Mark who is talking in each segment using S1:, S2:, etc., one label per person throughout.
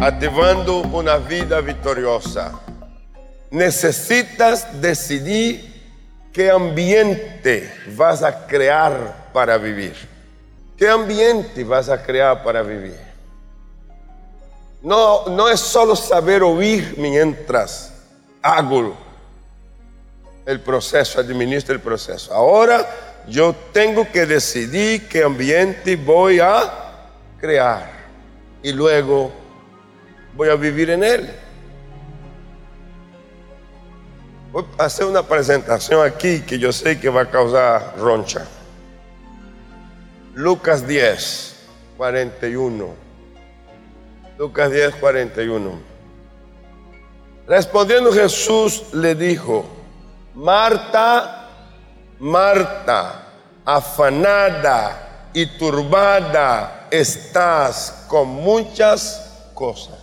S1: ativando una vida victoriosa. Necesitas decidir qué ambiente vas a crear para vivir. ¿Qué ambiente vas a crear para vivir? No, no es solo saber oír mientras hago el proceso, administro el proceso. Ahora yo tengo que decidir qué ambiente voy a crear y luego voy a vivir en él. Voy a hacer una presentación aquí que yo sé que va a causar roncha. Lucas 10, 41. Lucas 10, 41. Respondiendo Jesús le dijo, Marta, Marta, afanada y turbada estás con muchas cosas.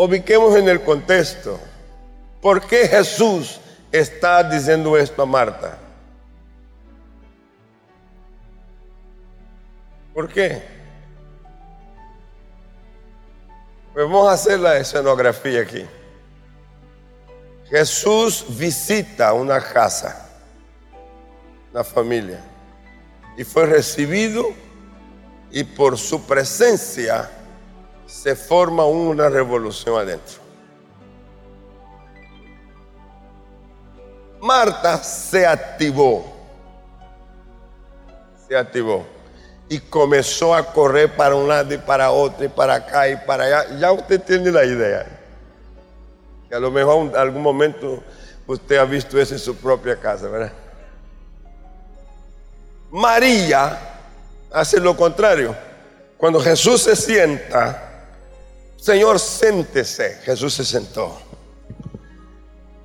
S1: Ubiquemos en el contexto. ¿Por qué Jesús está diciendo esto a Marta? ¿Por qué? Pues vamos a hacer la escenografía aquí. Jesús visita una casa, una familia, y fue recibido y por su presencia se forma una revolución adentro. Marta se activó, se activó y comenzó a correr para un lado y para otro y para acá y para allá. Ya usted tiene la idea. Que a lo mejor en algún momento usted ha visto eso en su propia casa, ¿verdad? María hace lo contrario. Cuando Jesús se sienta, Señor, siéntese. Jesús se sentó.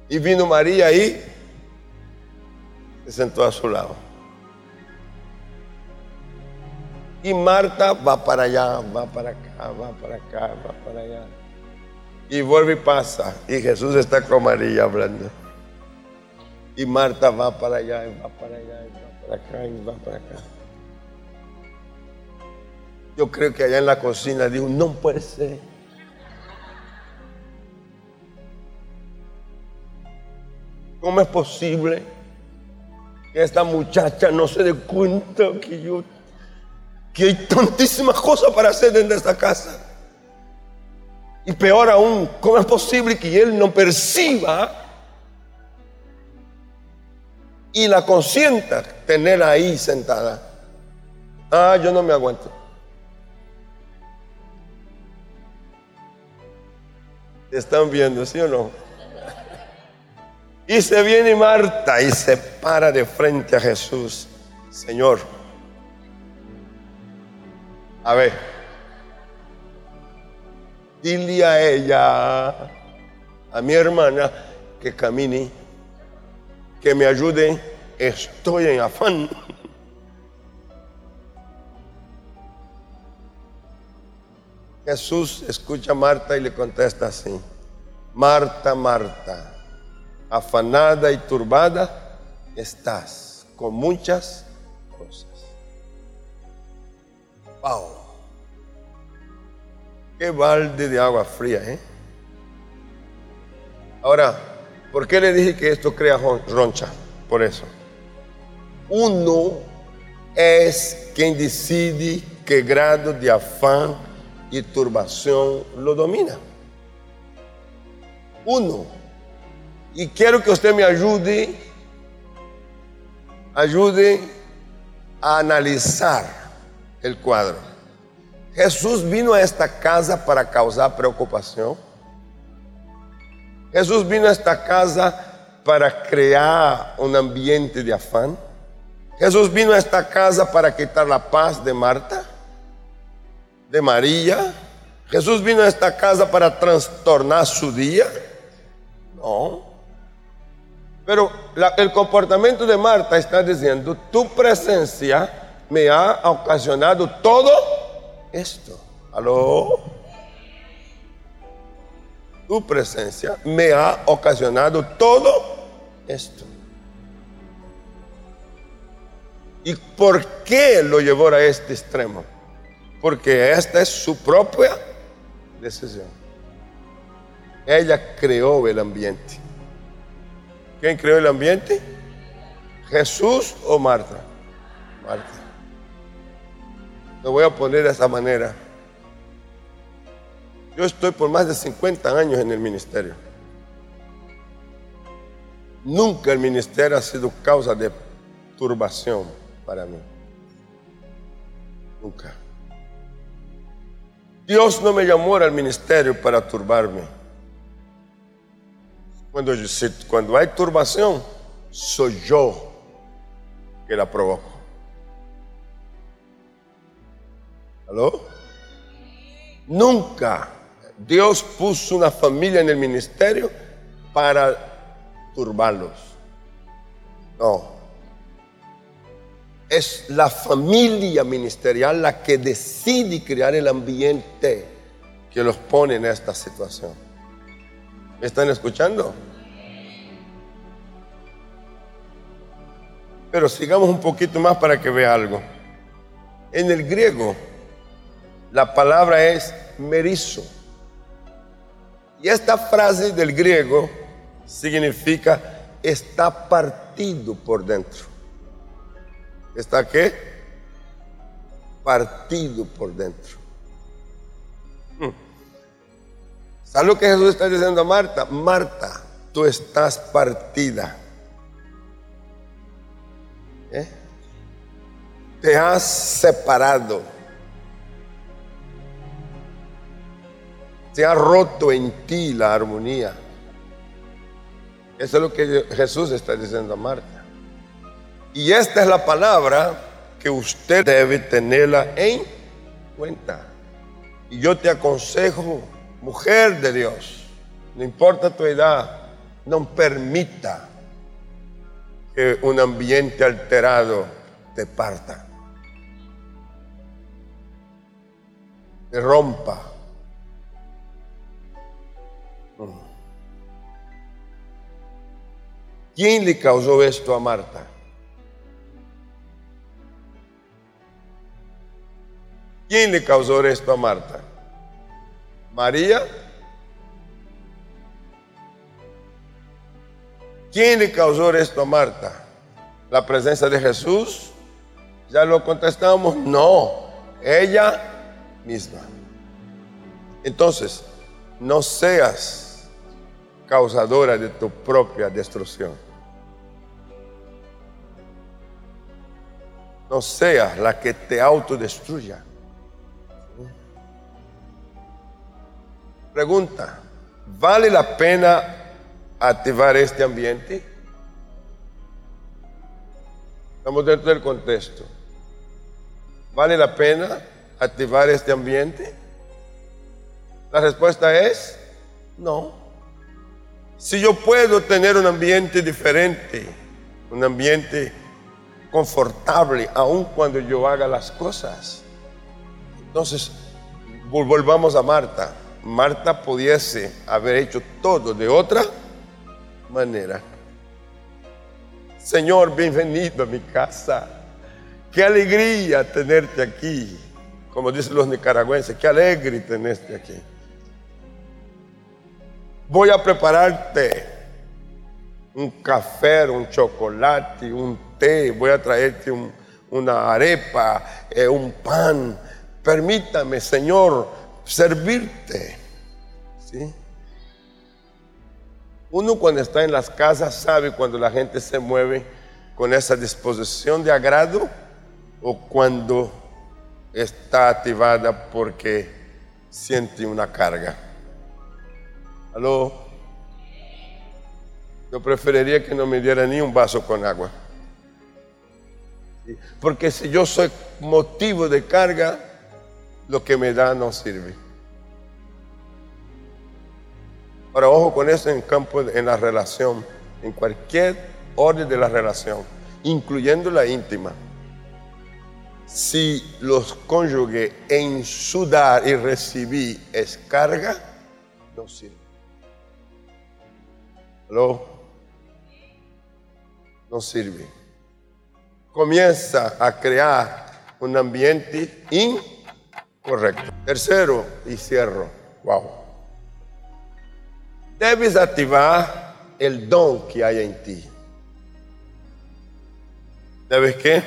S1: Y vino María y se sentó a su lado. Y Marta va para allá, va para acá, va para acá, va para allá. Y vuelve y pasa. Y Jesús está con María hablando. Y Marta va para allá, y va para allá, y va para acá, y va para acá. Yo creo que allá en la cocina dijo, no puede ser. ¿Cómo es posible que esta muchacha no se dé cuenta que yo que hay tantísimas cosas para hacer en esta casa? Y peor aún, ¿cómo es posible que él no perciba y la consienta tener ahí sentada? Ah, yo no me aguanto. ¿Están viendo, sí o no? Y se viene Marta y se para de frente a Jesús. Señor, a ver, dile a ella, a mi hermana, que camine, que me ayude, estoy en afán. Jesús escucha a Marta y le contesta así, Marta, Marta, afanada y turbada estás con muchas cosas. Wow. Qué balde de agua fría, ¿eh? Ahora, ¿por qué le dije que esto crea roncha? Por eso. Uno es quien decide qué grado de afán y turbación lo domina. Uno. Y quiero que usted me ayude, ayude a analizar el cuadro. Jesús vino a esta casa para causar preocupación. Jesús vino a esta casa para crear un ambiente de afán. Jesús vino a esta casa para quitar la paz de Marta, de María. Jesús vino a esta casa para trastornar su día. No. Pero el comportamiento de Marta está diciendo, tu presencia me ha ocasionado todo esto. ¿Aló? Tu presencia me ha ocasionado todo esto. ¿Y por qué lo llevó a este extremo? Porque esta es su propia decisión. Ella creó el ambiente. ¿Quién creó el ambiente? ¿Jesús o Marta? Marta. Lo voy a poner de esa manera. Yo estoy por más de 50 años en el ministerio. Nunca el ministerio ha sido causa de turbación para mí. Nunca. Dios no me llamó al ministerio para turbarme. Cuando, cuando hay turbación, soy yo que la provoco. ¿Aló? Nunca Dios puso una familia en el ministerio para turbarlos. No. Es la familia ministerial la que decide crear el ambiente que los pone en esta situación. ¿Me están escuchando? Pero sigamos un poquito más para que vea algo. En el griego, la palabra es merizo. Y esta frase del griego significa está partido por dentro. ¿Está qué? Partido por dentro. Hmm. ¿Sabes lo que Jesús está diciendo a Marta? Marta, tú estás partida. ¿Eh? Te has separado. Se ha roto en ti la armonía. Eso es lo que Jesús está diciendo a Marta. Y esta es la palabra que usted debe tenerla en cuenta. Y yo te aconsejo, mujer de Dios, no importa tu edad, no permita que un ambiente alterado te parta, te rompa ¿Quién le causó esto a Marta? ¿Quién le causó esto a Marta? ¿María? ¿Quién le causó esto a Marta? ¿La presencia de Jesús? Ya lo contestamos, no, ella misma. Entonces, no seas causadora de tu propia destrucción. No seas la que te autodestruya. Pregunta, ¿vale la pena activar este ambiente? Estamos dentro del contexto. ¿Vale la pena activar este ambiente? La respuesta es no. Si yo puedo tener un ambiente diferente, un ambiente confortable, aun cuando yo haga las cosas, entonces volvamos a Marta. Marta pudiese haber hecho todo de otra manera. Señor, bienvenido a mi casa. Qué alegría tenerte aquí. Como dicen los nicaragüenses, qué alegre tenerte aquí voy a prepararte un café, un chocolate, un té, voy a traerte una arepa, eh, un pan. Permítame, Señor, servirte. ¿Sí? Uno cuando está en las casas sabe cuando la gente se mueve con esa disposición de agrado o cuando está activada porque siente una carga. Aló. Yo preferiría que no me diera ni un vaso con agua. Porque si yo soy motivo de carga, lo que me da no sirve. Ahora, ojo con eso en campo, en la relación, en cualquier orden de la relación, incluyendo la íntima. Si los cónyuges en su dar y recibir es carga, no sirve. No sirve. comienza a crear un ambiente incorrecto. Tercero, y cierro. Wow. Debes activar el don que hay en ti. ¿Debes qué?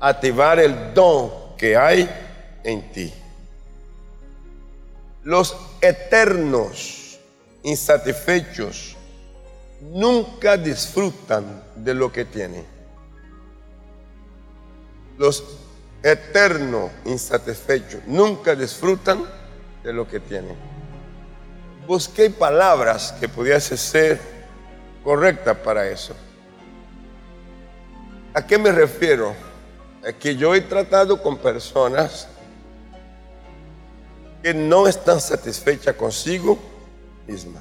S1: Activar el don que hay en ti. Los eternos insatisfechos nunca disfrutan de lo que tienen. Los eternos insatisfechos nunca disfrutan de lo que tienen. Busqué palabras que pudiesen ser correctas para eso. ¿A qué me refiero? Es que yo he tratado con personas que no están satisfechas consigo misma.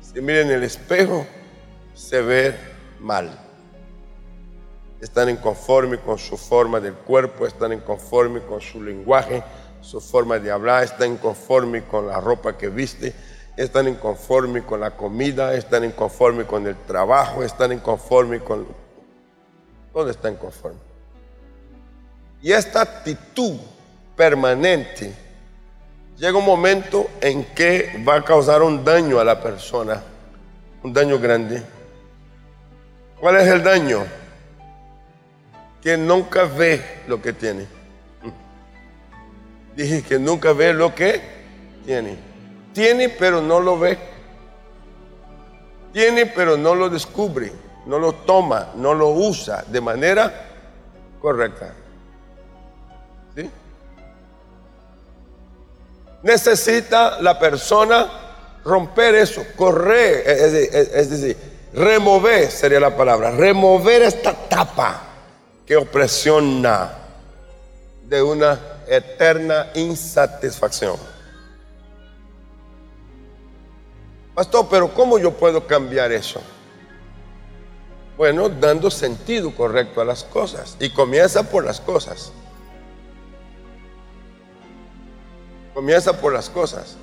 S1: Si miren el espejo, se ve mal. Están inconformes con su forma del cuerpo, están inconformes con su lenguaje, su forma de hablar, están inconformes con la ropa que viste, están inconformes con la comida, están inconformes con el trabajo, están inconformes con... Todo está inconforme. Y esta actitud permanente llega un momento en que va a causar un daño a la persona, un daño grande. ¿Cuál es el daño? Que nunca ve lo que tiene. Dije que nunca ve lo que tiene. Tiene pero no lo ve. Tiene pero no lo descubre, no lo toma, no lo usa de manera correcta. ¿Sí? necesita la persona romper eso, correr, es, decir, remover sería la palabra, remover esta tapa que opresiona de una eterna insatisfacción. Pastor, pero ¿cómo yo puedo cambiar eso? Bueno, dando sentido correcto a las cosas. Y comienza por las cosas. Comienza por las cosas,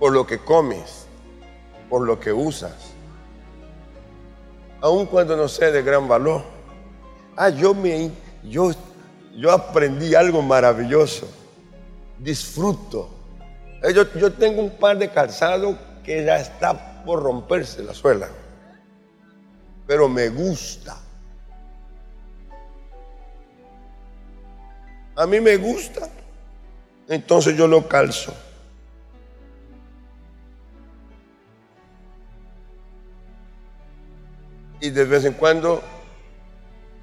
S1: por lo que comes, por lo que usas, aun cuando no sea de gran valor. Ah, yo me, yo, yo aprendí algo maravilloso. Disfruto. Eh, yo, yo tengo un par de calzado que ya está por romperse la suela, pero me gusta. A mí me gusta entonces yo lo calzo. Y de vez en cuando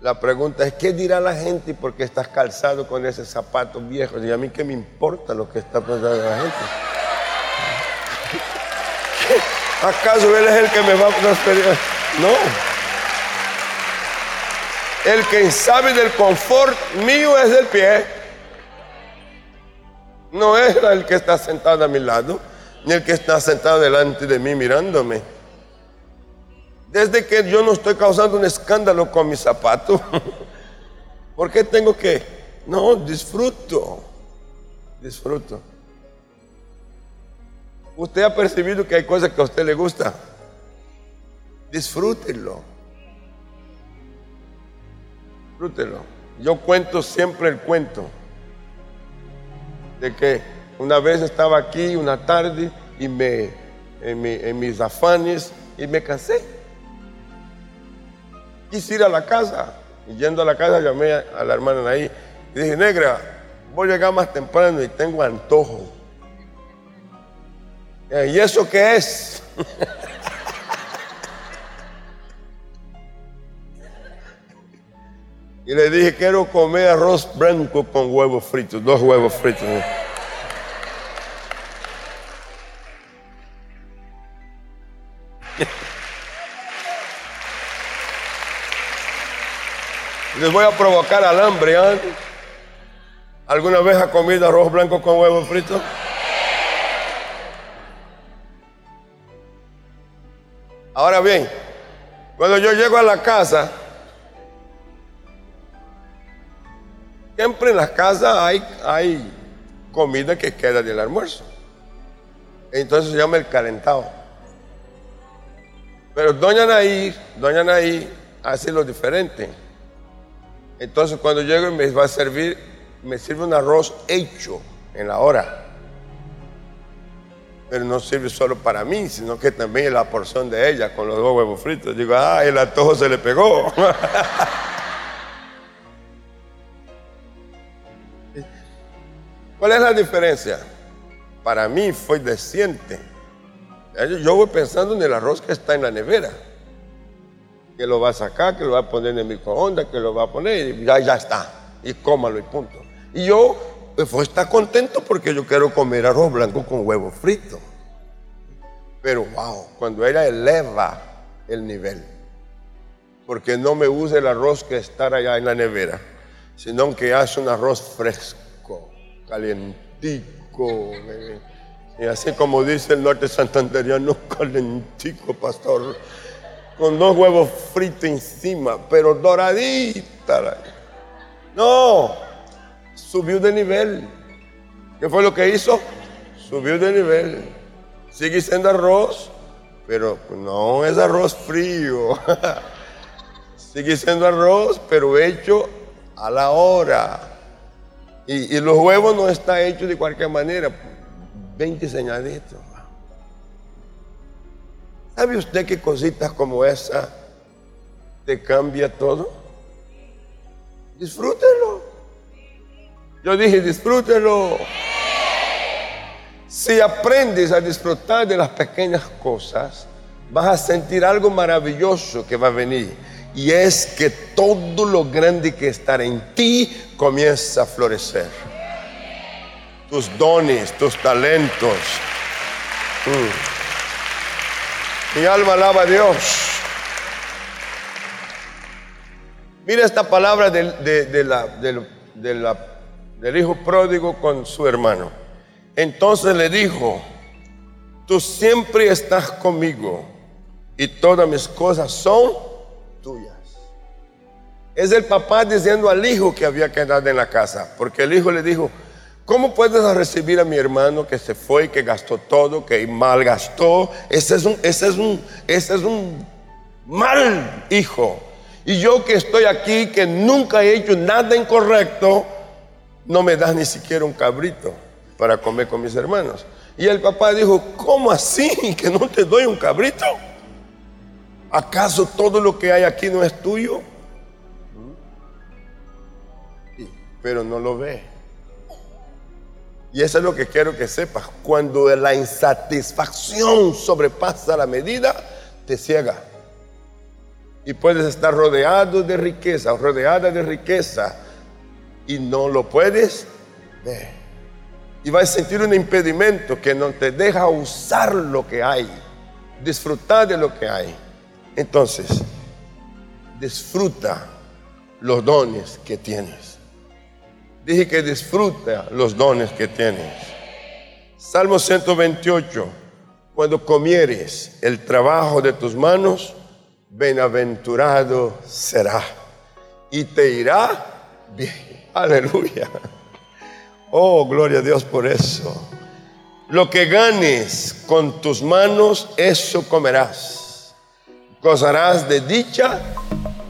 S1: la pregunta es, ¿qué dirá la gente porque estás calzado con ese zapato viejo? Y a mí qué me importa lo que está pensando la gente. ¿Acaso él es el que me va a transferir? No. El que sabe del confort mío es el pie. No era el que está sentado a mi lado, ni el que está sentado delante de mí mirándome. Desde que yo no estoy causando un escándalo con mi zapato, ¿por qué tengo que? No, disfruto, disfruto. Usted ha percibido que hay cosas que a usted le gusta. Disfrútelo. Disfrútelo. Yo cuento siempre el cuento de que una vez estaba aquí una tarde y me, en, mis afanes y me cansé. Quise ir a la casa y yendo a la casa llamé a, la hermana ahí y dije, negra, voy a llegar más temprano y tengo antojo. ¿Y eso qué es? Y le dije, quiero comer arroz blanco con huevos fritos, dos huevos fritos. Les voy a provocar al hambre. ¿eh? ¿Alguna vez ha comido arroz blanco con huevos fritos? Ahora bien, cuando yo llego a la casa, Siempre en las casas hay, hay comida que queda del almuerzo. Entonces se llama el calentado. Pero doña Nair, doña Nair hace lo diferente. Entonces cuando llego y me va a servir, me sirve un arroz hecho en la hora. Pero no sirve solo para mí, sino que también la porción de ella con los dos huevos fritos. Digo, ah, el antojo se le pegó. ¿Cuál es la diferencia? Para mí fue decente. Yo voy pensando en el arroz que está en la nevera. Que lo va a sacar, que lo va a poner en el microondas, que lo va a poner y ya, está. Y cómalo y punto. Y yo pues, está contento porque yo quiero comer arroz blanco con huevo frito. Pero wow, cuando ella eleva el nivel, porque no me usa el arroz que está allá en la nevera, sino que hace un arroz fresco, calientico. Y así como dice el norte santanderiano, calentico, pastor, con dos huevos fritos encima, pero doradita. No, subió de nivel. ¿Qué fue lo que hizo? Subió de nivel. Sigue siendo arroz, pero no es arroz frío. Sigue siendo arroz, pero hecho a la hora. Y, los huevos no están hechos de cualquier manera, 20 señalitos. ¿Sabe usted qué cositas como esa te cambia todo? Disfrútelo. Yo dije, disfrútelo. Si aprendes a disfrutar de las pequeñas cosas, vas a sentir algo maravilloso que va a venir. Y es que todo lo grande que está en ti comienza a florecer. Tus dones, tus talentos. Mm. Mi alma alaba a Dios. Mira esta palabra de, la, de la del hijo pródigo con su hermano. Entonces le dijo, tú siempre estás conmigo y todas mis cosas son tuyas. Es el papá diciendo al hijo que había quedado en la casa, porque el hijo le dijo, ¿cómo puedes recibir a mi hermano que se fue, que gastó todo, que malgastó? Ese es un, ese es un, ese es un mal hijo. Y yo que estoy aquí, que nunca he hecho nada incorrecto, no me das ni siquiera un cabrito para comer con mis hermanos. Y el papá dijo, ¿cómo así que no te doy un cabrito? ¿Acaso todo lo que hay aquí no es tuyo? pero no lo ve. Y eso es lo que quiero que sepas. Cuando la insatisfacción sobrepasa la medida, te ciega. Y puedes estar rodeado de riqueza, rodeada de riqueza, y no lo puedes ver. Y vas a sentir un impedimento que no te deja usar lo que hay, disfrutar de lo que hay. Entonces, disfruta los dones que tienes. Dije que disfruta los dones que tienes. Salmo 128, cuando comieres el trabajo de tus manos, bienaventurado será y te irá bien. Aleluya. Oh, gloria a Dios por eso. Lo que ganes con tus manos, eso comerás. Gozarás de dicha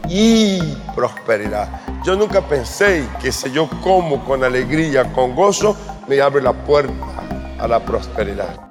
S1: y prosperidad. Yo nunca pensé que si yo como con alegría, con gozo, me abre la puerta a la prosperidad.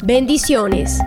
S2: Bendiciones.